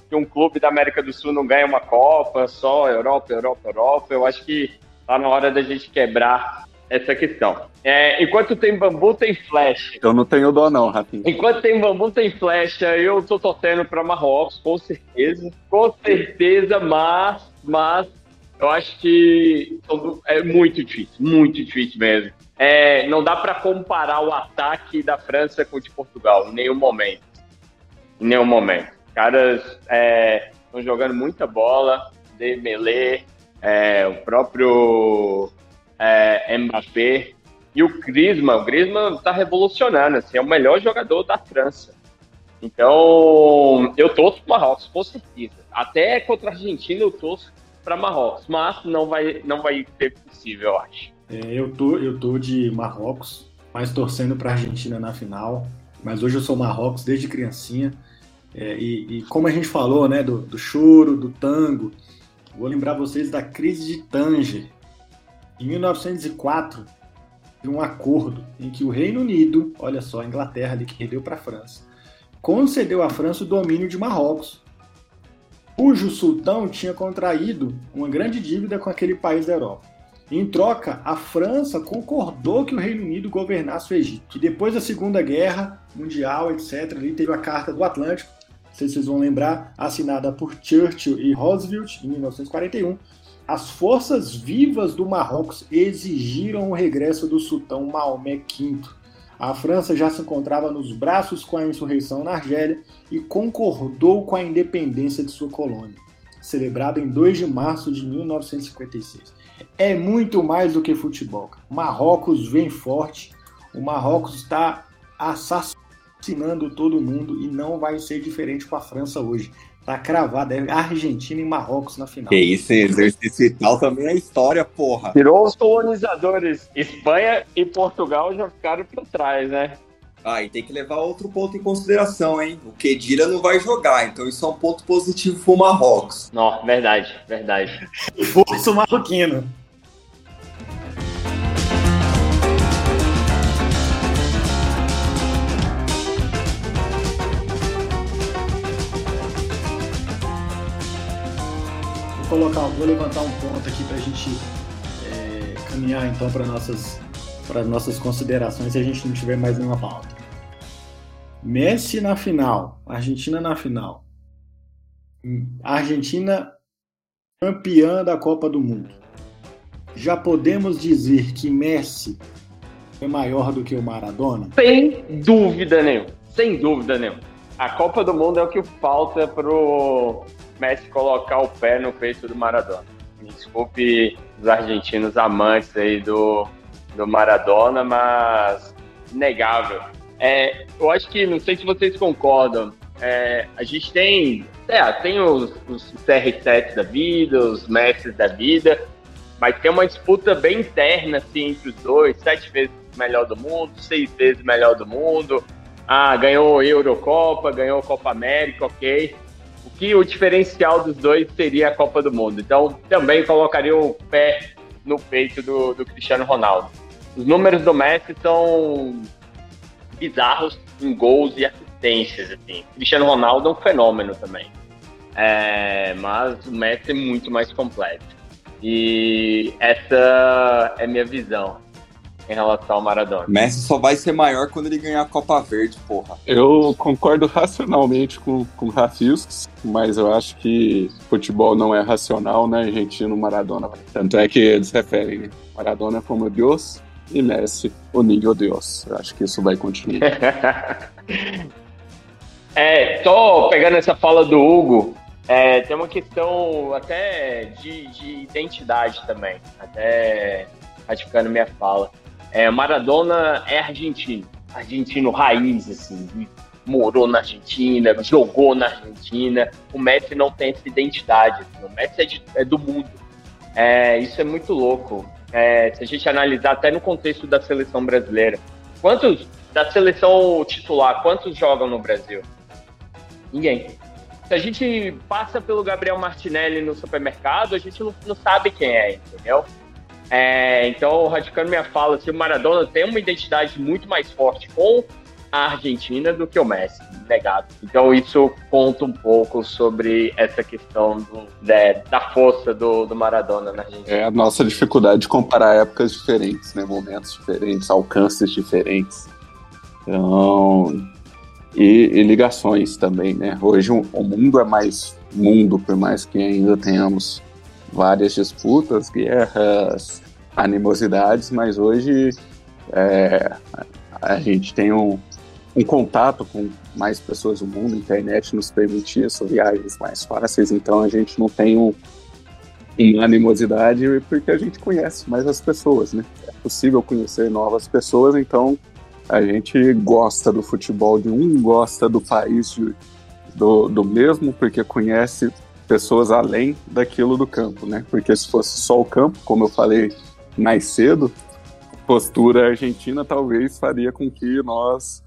que um clube da América do Sul não ganha uma Copa, só Europa, Europa, Europa. Eu acho que está na hora da gente quebrar essa questão. É, enquanto tem bambu, tem flecha. Eu não tenho dó, não, Rafinha. Enquanto tem bambu, tem flecha. Eu tô torcendo para Marrocos, com certeza. Com certeza, mas, mas eu acho que é muito difícil, muito difícil mesmo. É, não dá para comparar o ataque da França com o de Portugal, em nenhum momento. Em nenhum momento. Os caras estão é, jogando muita bola, Dembélé, é, o próprio é, Mbappé e o Griezmann. O Griezmann está revolucionando, assim, é o melhor jogador da França. Então, eu torço para Marrocos, com certeza. Até contra a Argentina eu torço para Marrocos, mas não vai, não vai ser possível, eu acho. É, eu, tô, eu tô de Marrocos, mas torcendo para a Argentina na final. Mas hoje eu sou Marrocos desde criancinha. É, e, e, como a gente falou, né, do, do choro, do tango, vou lembrar vocês da crise de Tanger, em 1904, um acordo em que o Reino Unido, olha só, a Inglaterra ali que rendeu para a França, concedeu à França o domínio de Marrocos, cujo sultão tinha contraído uma grande dívida com aquele país da Europa. Em troca, a França concordou que o Reino Unido governasse o Egito. Que depois da Segunda Guerra Mundial, etc., ali teve a Carta do Atlântico, não sei se vocês vão lembrar, assinada por Churchill e Roosevelt em 1941, as forças vivas do Marrocos exigiram o regresso do sultão Maomé V. A França já se encontrava nos braços com a insurreição na Argélia e concordou com a independência de sua colônia, celebrada em 2 de março de 1956. É muito mais do que futebol. Marrocos vem forte, o Marrocos está assassinando todo mundo e não vai ser diferente com a França hoje. Tá cravado, é Argentina e Marrocos na final. Que isso, exercício e tal também é história, porra. Virou os colonizadores. Espanha e Portugal já ficaram por trás, né? Ah, e tem que levar outro ponto em consideração, hein? O Kedira não vai jogar, então isso é um ponto positivo pro Marrocos. Não, verdade, verdade. Força marroquino. Colocar, vou levantar um ponto aqui para a gente é, caminhar então para nossas para nossas considerações se a gente não tiver mais nenhuma pauta. Messi na final, Argentina na final. Argentina campeã da Copa do Mundo. Já podemos dizer que Messi é maior do que o Maradona? Sem dúvida nenhuma. Sem dúvida nenhuma. A Copa do Mundo é o que falta pro Messi colocar o pé no peito do Maradona. Desculpe os argentinos amantes aí do, do Maradona, mas inegável. É, eu acho que, não sei se vocês concordam, é, a gente tem, é, tem os, os CR7 da vida, os Messi da vida, mas tem uma disputa bem interna assim, entre os dois, sete vezes melhor do mundo, seis vezes melhor do mundo. Ah, ganhou Eurocopa, ganhou Copa América, ok. O que o diferencial dos dois seria a Copa do Mundo. Então, também colocaria o pé no peito do, do Cristiano Ronaldo. Os números do Messi são bizarros em gols e assistências. Assim. Cristiano Ronaldo é um fenômeno também. É, mas o Messi é muito mais completo. E essa é minha visão em relação ao Maradona. Messi só vai ser maior quando ele ganhar a Copa Verde, porra. Eu concordo racionalmente com, com o Rafiscos, mas eu acho que futebol não é racional, né? Argentino, Maradona. Tanto é que eles referem Maradona como Deus e Messi, o Niño Deus. Eu acho que isso vai continuar. é, tô pegando essa fala do Hugo, é, tem uma questão até de, de identidade também, até ratificando minha fala. É, Maradona é argentino, argentino raiz, assim, morou na Argentina, jogou na Argentina. O Messi não tem essa identidade, assim, o Messi é, de, é do mundo. É, isso é muito louco. É, se a gente analisar até no contexto da seleção brasileira, quantos da seleção titular, quantos jogam no Brasil? Ninguém. Se a gente passa pelo Gabriel Martinelli no supermercado, a gente não, não sabe quem é, entendeu? É, então, radicando minha fala, se o Maradona tem uma identidade muito mais forte com a Argentina do que o Messi, negado. Então isso conta um pouco sobre essa questão do, de, da força do, do, Maradona na Argentina. É a nossa dificuldade de comparar épocas diferentes, né? momentos diferentes, alcances diferentes. Então, e, e ligações também, né? Hoje o mundo é mais mundo, por mais que ainda tenhamos várias disputas, guerras, animosidades, mas hoje é, a gente tem um, um, contato com mais pessoas do mundo, a internet nos permite isso, viagens mais fáceis, então a gente não tem um, uma animosidade porque a gente conhece mais as pessoas, né? É possível conhecer novas pessoas, então a gente gosta do futebol de um, gosta do país de, do, do mesmo, porque conhece pessoas além daquilo do campo, né? Porque se fosse só o campo, como eu falei mais cedo, postura argentina talvez faria com que nós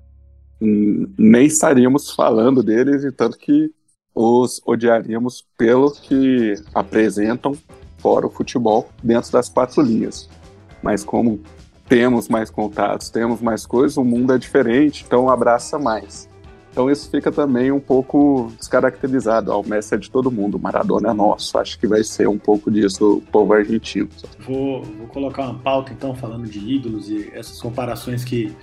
nem estaríamos falando deles e tanto que os odiaríamos pelo que apresentam fora o futebol dentro das quatro linhas. Mas como temos mais contatos, temos mais coisas, o mundo é diferente, então abraça mais. Então isso fica também um pouco descaracterizado. Ah, o Messi é de todo mundo, o Maradona é nosso. Acho que vai ser um pouco disso o povo argentino. Vou, vou colocar uma pauta então falando de ídolos e essas comparações que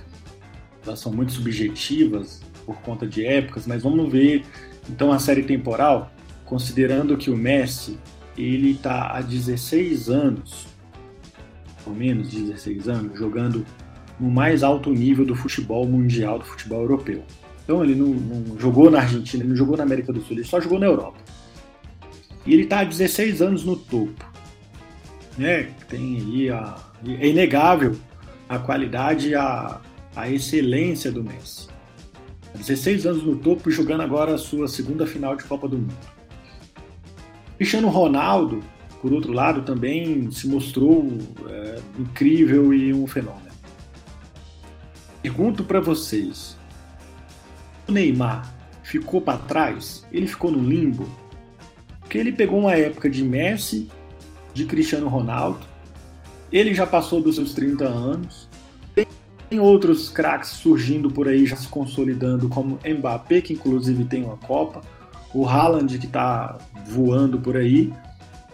elas são muito subjetivas por conta de épocas, mas vamos ver então a série temporal, considerando que o Messi ele está há 16 anos, ou menos 16 anos, jogando no mais alto nível do futebol mundial, do futebol europeu. Então ele não, não, jogou na Argentina, ele não jogou na América do Sul, ele só jogou na Europa. E ele está há 16 anos no topo. Né? Tem aí a, é inegável a qualidade e a, a excelência do Messi. 16 anos no topo e jogando agora a sua segunda final de Copa do Mundo. Cristiano Ronaldo, por outro lado, também se mostrou é, incrível e um fenômeno. Pergunto para vocês, o Neymar ficou para trás, ele ficou no limbo, porque ele pegou uma época de Messi, de Cristiano Ronaldo, ele já passou dos seus 30 anos, tem outros craques surgindo por aí, já se consolidando, como Mbappé, que inclusive tem uma Copa, o Haaland, que está voando por aí,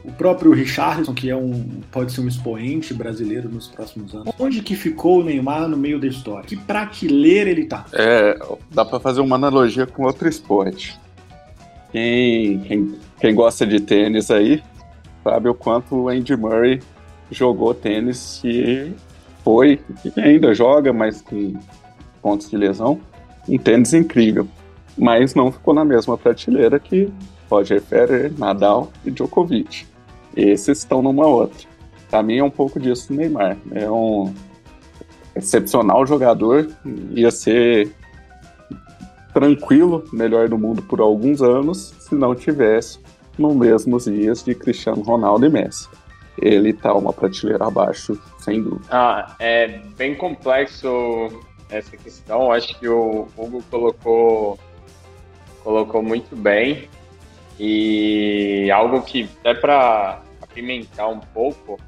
o próprio Richarlison, que é um pode ser um expoente brasileiro nos próximos anos. Onde que ficou o Neymar no meio da história? Que prateleira ele tá? É, dá para fazer uma analogia com outro esporte. Quem, quem, quem gosta de tênis aí sabe o quanto o Andy Murray jogou tênis e foi, e ainda joga, mas com pontos de lesão, um tênis incrível. Mas não ficou na mesma prateleira que Roger Federer, Nadal e Djokovic. Esses estão numa outra. Para mim é um pouco disso o Neymar. É um excepcional jogador, ia ser tranquilo, melhor do mundo por alguns anos, se não tivesse nos mesmos dias de Cristiano Ronaldo e Messi. Ele tá uma prateleira abaixo, sem dúvida. Ah, é bem complexo essa questão. Acho que o Hugo colocou colocou muito bem. E algo que é para apimentar um pouco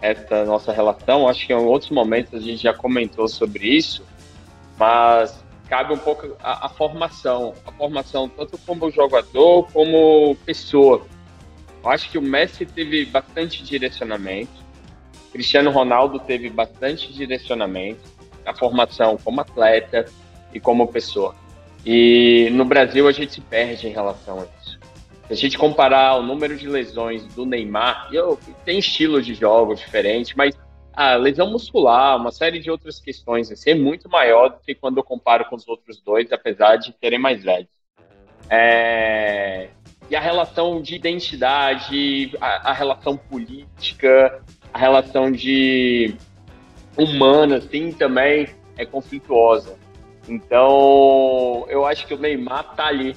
essa nossa relação, acho que em outros momentos a gente já comentou sobre isso, mas cabe um pouco a, a formação, a formação tanto como jogador como pessoa. Eu acho que o Messi teve bastante direcionamento, Cristiano Ronaldo teve bastante direcionamento, a formação como atleta e como pessoa. E no Brasil a gente se perde em relação a isso. Se a gente comparar o número de lesões do Neymar, eu, tem estilos de jogos diferentes, mas a lesão muscular, uma série de outras questões, assim, é muito maior do que quando eu comparo com os outros dois, apesar de terem mais velhos. É... E a relação de identidade, a, a relação política, a relação de humana, assim, também é conflituosa. Então, eu acho que o Neymar tá ali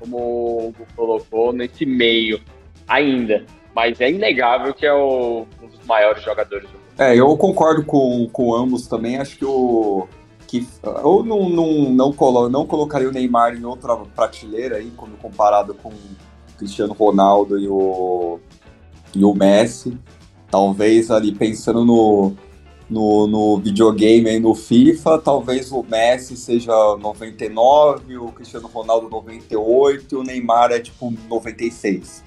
como o colocou, nesse meio ainda. Mas é inegável que é o, um dos maiores jogadores do mundo. É, eu concordo com, com ambos também. Acho que o. Que, eu não, não, não, colo, não colocaria o Neymar em outra prateleira aí, quando comparado com o Cristiano Ronaldo e o, e o Messi. Talvez ali pensando no, no, no videogame aí no FIFA, talvez o Messi seja 99, o Cristiano Ronaldo 98 e o Neymar é tipo 96.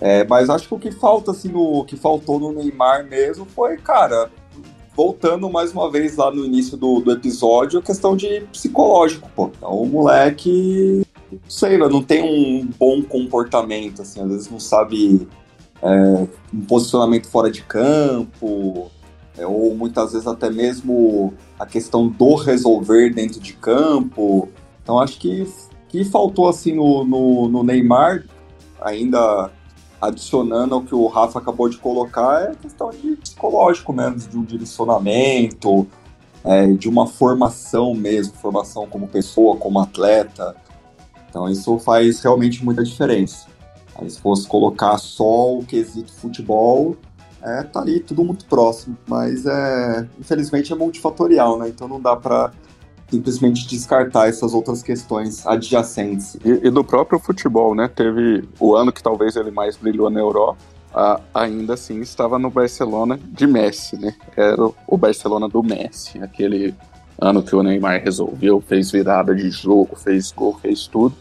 É, mas acho que o que falta, assim, no, o que faltou no Neymar mesmo foi, cara, voltando mais uma vez lá no início do, do episódio, a questão de psicológico, pô. Então o moleque, sei lá, não tem um bom comportamento, assim, às vezes não sabe é, um posicionamento fora de campo, é, ou muitas vezes até mesmo a questão do resolver dentro de campo. Então acho que que faltou assim no, no, no, Neymar, ainda adicionando ao que o Rafa acabou de colocar, é questão de psicológico mesmo, de um direcionamento, é, de uma formação mesmo, formação como pessoa, como atleta. Então isso faz realmente muita diferença. Aí se fosse colocar só o quesito futebol, é, tá ali tudo muito próximo, mas é, infelizmente é multifatorial, né? Então não dá para simplesmente descartar essas outras questões adjacentes. E, e, do próprio futebol, né? Teve o ano que talvez ele mais brilhou na Europa, a, ainda assim estava no Barcelona de Messi, né? Era o, o Barcelona do Messi, aquele ano que o Neymar resolveu, fez virada de jogo, fez gol, fez tudo.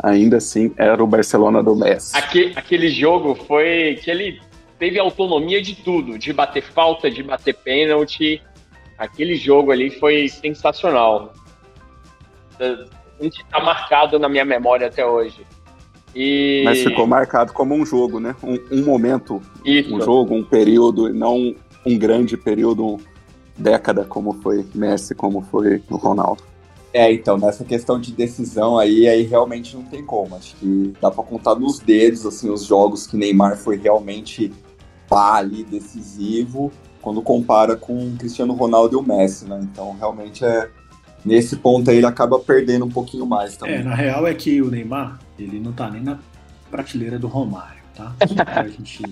Ainda assim, era o Barcelona do Messi. Aquele, aquele jogo foi que ele teve autonomia de tudo, de bater falta, de bater pênalti. Aquele jogo ali foi sensacional. A gente tá marcado na minha memória até hoje. E... Mas ficou marcado como um jogo, né? Um, um momento, Isso. um jogo, um período, e não um grande período, década, como foi Messi, como foi o Ronaldo. É, então, nessa questão de decisão aí, aí realmente não tem como. Acho que dá para contar nos dedos, assim, os jogos que Neymar foi realmente pá ali decisivo quando compara com o Cristiano Ronaldo e o Messi, né? Então, realmente é nesse ponto aí ele acaba perdendo um pouquinho mais também. É, na real é que o Neymar, ele não tá nem na prateleira do Romário, tá? a gente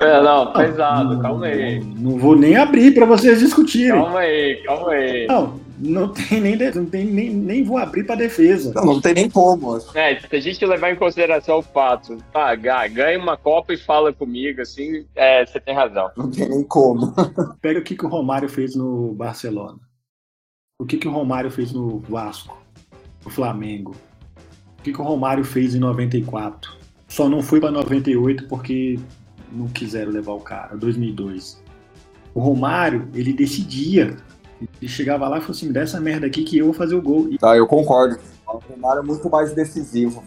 é, não, pesado, não, calma aí. Não, não, vou nem abrir para vocês discutirem. Calma aí, calma aí. Não, não tem nem, não tem nem, nem vou abrir para defesa. Não, não tem nem como. É, se a gente levar em consideração o fato, tá, ganha uma Copa e fala comigo, assim, é, você tem razão. Não tem nem como. Pega o que, que o Romário fez no Barcelona. O que, que o Romário fez no Vasco, no Flamengo. O que, que o Romário fez em 94 Só não foi para 98 porque não quiseram levar o cara, 2002. O Romário, ele decidia. Ele chegava lá e falou assim: me dá essa merda aqui que eu vou fazer o gol. Tá, eu concordo. O Romário é muito mais decisivo.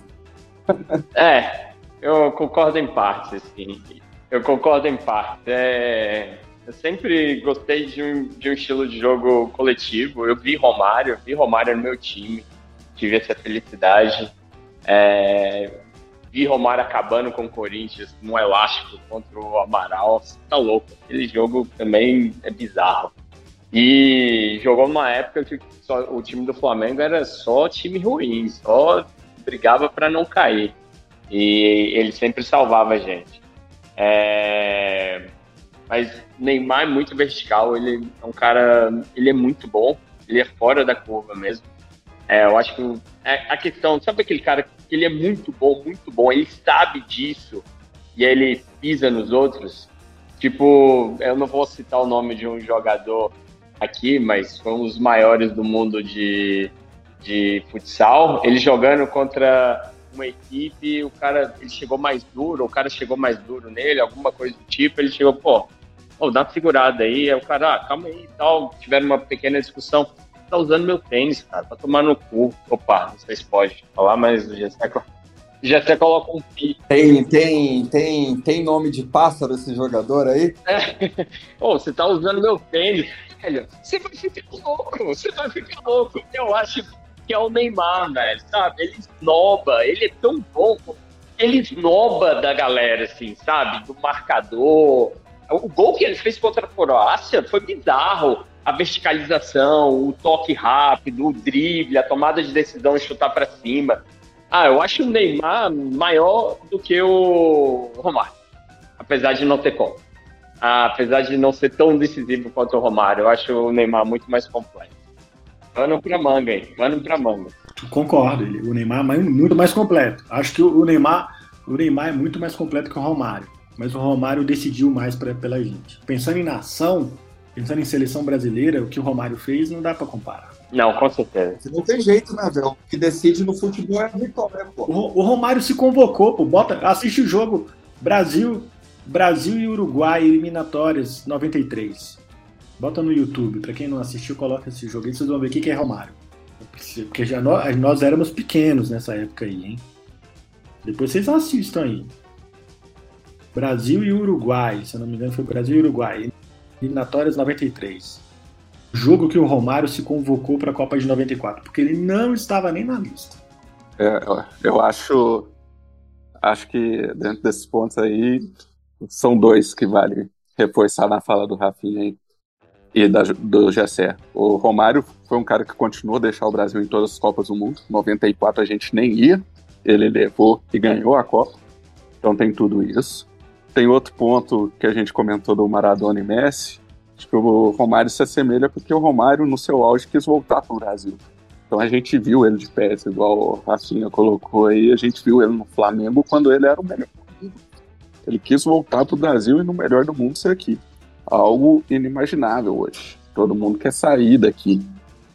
é, eu concordo em parte, assim. Eu concordo em parte. É, eu sempre gostei de um, de um estilo de jogo coletivo. Eu vi Romário, vi Romário no meu time, tive essa felicidade. É, vi Romário acabando com o Corinthians no elástico contra o Amaral. Tá louco. Aquele jogo também é bizarro. E jogou numa época que só, o time do Flamengo era só time ruim, só brigava para não cair. E ele sempre salvava a gente. É... Mas Neymar é muito vertical, ele é um cara, ele é muito bom, ele é fora da curva mesmo. É, eu acho que é, a questão, sabe aquele cara que ele é muito bom, muito bom, ele sabe disso e ele pisa nos outros? Tipo, eu não vou citar o nome de um jogador aqui, mas foi um dos maiores do mundo de, de futsal. Ele jogando contra uma equipe, o cara ele chegou mais duro, o cara chegou mais duro nele, alguma coisa do tipo, ele chegou, pô, oh, dá uma segurada aí, aí o cara, ah, calma aí e tal, tiveram uma pequena discussão, tá usando meu tênis, cara, pra tomar no cu. Opa, não sei se pode falar, mas já já até coloca um pi. Tem, tem, tem, tem nome de pássaro esse jogador aí? É. oh, você tá usando meu tênis, velho. Você vai ficar louco, você vai ficar louco. Eu acho que é o Neymar, velho, sabe? Ele esnoba, ele é tão bom. Ele esnoba da galera, assim, sabe? Do marcador. O gol que ele fez contra a Croácia foi bizarro. A verticalização, o toque rápido, o drible, a tomada de decisão e chutar para cima. Ah, eu acho o Neymar maior do que o Romário. Apesar de não ter como. Ah, apesar de não ser tão decisivo quanto o Romário, eu acho o Neymar muito mais completo. Pano pra manga, hein? Pano pra manga. Concordo, o Neymar é muito mais completo. Acho que o Neymar, o Neymar é muito mais completo que o Romário. Mas o Romário decidiu mais pra, pela gente. Pensando em nação, pensando em seleção brasileira, o que o Romário fez não dá para comparar. Não, com certeza. Não tem jeito, né, velho? O que decide no futebol é a vitória, pô. O, o Romário se convocou, pô. Bota, assiste o jogo Brasil, Brasil e Uruguai eliminatórias 93. Bota no YouTube, para quem não assistiu, coloca esse jogo aí, vocês vão ver o que é Romário. Porque já nós, nós éramos pequenos nessa época aí, hein? Depois vocês assistam aí. Brasil e Uruguai, se eu não me engano foi Brasil e Uruguai. Eliminatórias 93. Jogo que o Romário se convocou para a Copa de 94, porque ele não estava nem na lista. É, eu acho acho que dentro desses pontos aí são dois que vale reforçar na fala do Rafinha e da, do Gessé. O Romário foi um cara que continuou a deixar o Brasil em todas as Copas do Mundo. 94 a gente nem ia, ele levou e ganhou a Copa. Então tem tudo isso. Tem outro ponto que a gente comentou do Maradona e Messi. Acho que o Romário se assemelha porque o Romário, no seu auge, quis voltar para o Brasil. Então a gente viu ele de pé, igual o Rafinha colocou aí, a gente viu ele no Flamengo quando ele era o melhor. Ele quis voltar para o Brasil e no melhor do mundo ser aqui algo inimaginável hoje. Todo mundo quer sair daqui.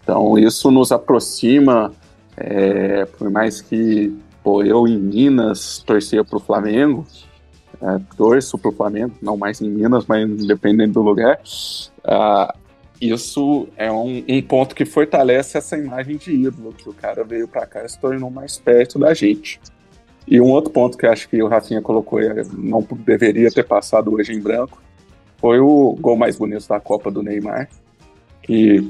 Então isso nos aproxima, é, por mais que pô, eu em Minas torcia para o Flamengo, é, torço o Flamengo, não mais em Minas, mas dependendo do lugar. Uh, isso é um, um, ponto que fortalece essa imagem de ídolo, que o cara veio para cá e se tornou mais perto da gente. E um outro ponto que acho que o Rafinha colocou, não deveria ter passado hoje em branco, foi o gol mais bonito da Copa do Neymar. E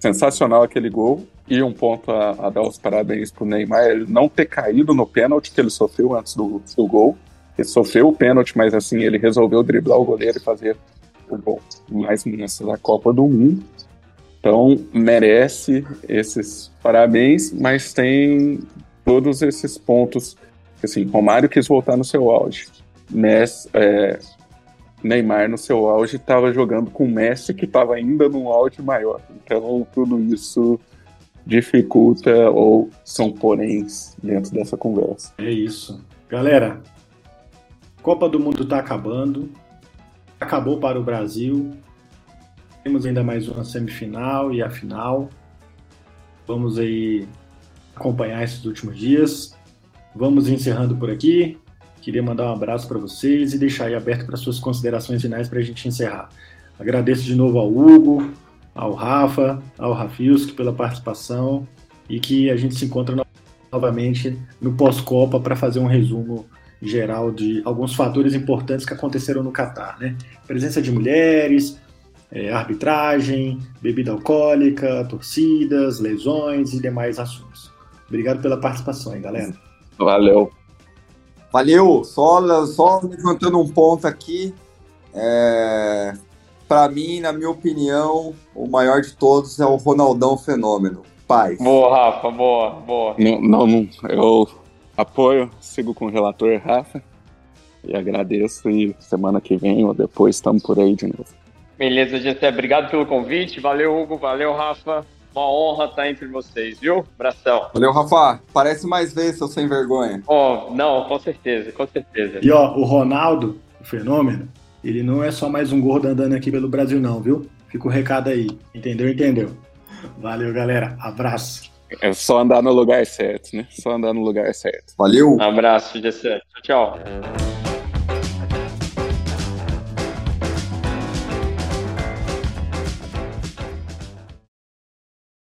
sensacional aquele gol. E um ponto a, a dar os parabéns pro Neymar, ele não ter caído no pênalti que ele sofreu antes do, do gol. Ele sofreu o pênalti, mas assim, ele resolveu driblar o goleiro e fazer o gol mais bonito da Copa do Mundo. Então, merece esses parabéns, mas tem todos esses pontos. Assim, Romário quis voltar no seu auge. Messi, é, Neymar no seu auge estava jogando com Messi que estava ainda num auge maior. Então tudo isso dificulta ou são poréns dentro dessa conversa. É isso. Galera, Copa do Mundo está acabando. Acabou para o Brasil. Temos ainda mais uma semifinal e a final. Vamos aí acompanhar esses últimos dias. Vamos encerrando por aqui. Queria mandar um abraço para vocês e deixar aí aberto para suas considerações finais para a gente encerrar. Agradeço de novo ao Hugo, ao Rafa, ao Rafilski pela participação e que a gente se encontra novamente no pós-Copa para fazer um resumo geral de alguns fatores importantes que aconteceram no Catar, né? Presença de mulheres, é, arbitragem, bebida alcoólica, torcidas, lesões e demais assuntos. Obrigado pela participação, hein, galera. Valeu. Valeu. Só, só levantando um ponto aqui. É, Para mim, na minha opinião, o maior de todos é o Ronaldão Fenômeno. Paz. Boa, Rafa, boa, boa. Não, não, não, eu apoio, sigo com o relator Rafa e agradeço. E semana que vem ou depois estamos por aí de novo. Beleza, Gessé, obrigado pelo convite. Valeu, Hugo, valeu, Rafa. Uma honra estar entre vocês, viu? Abração. Valeu, Rafa. Parece mais vezes, seu sem vergonha. Oh, não, com certeza, com certeza. E ó, o Ronaldo, o fenômeno, ele não é só mais um gordo andando aqui pelo Brasil, não, viu? Fica o recado aí. Entendeu? Entendeu? Valeu, galera. Abraço. É só andar no lugar certo, né? Só andar no lugar certo. Valeu. Um abraço, Gessé. Tchau, tchau.